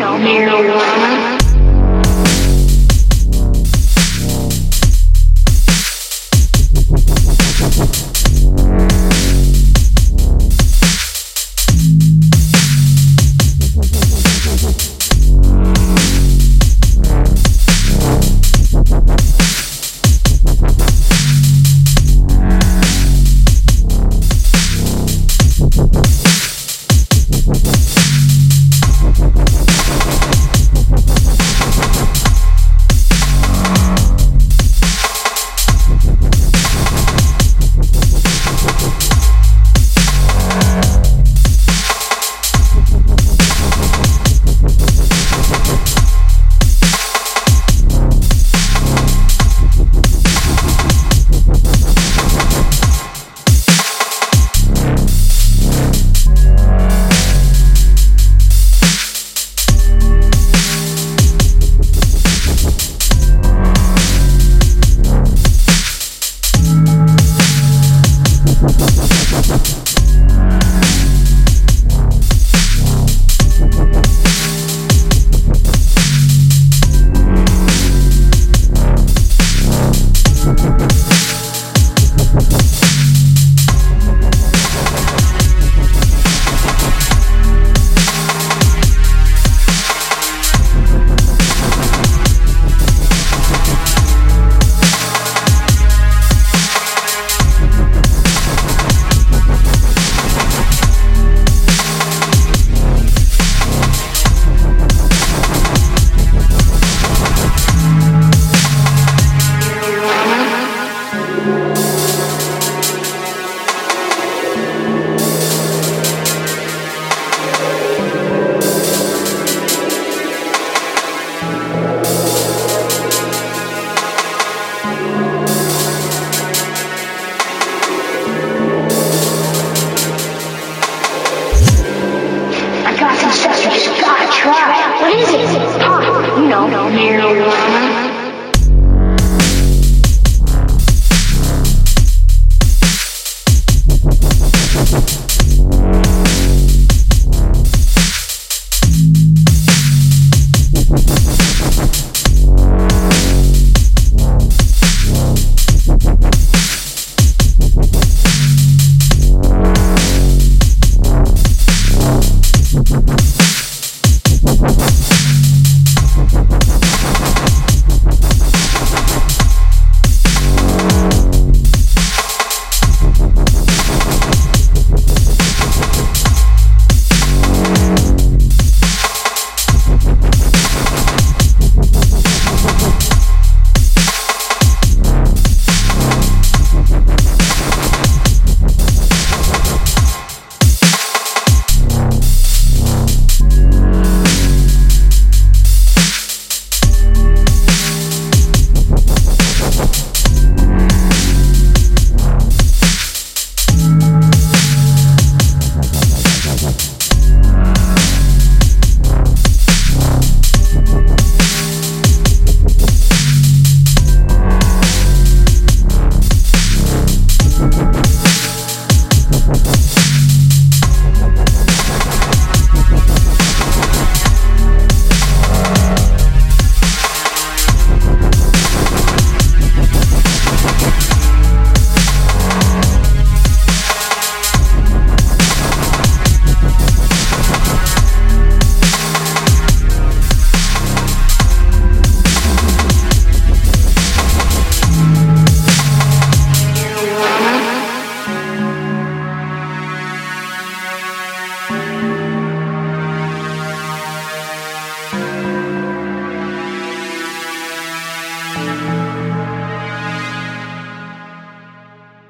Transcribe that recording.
marijuana.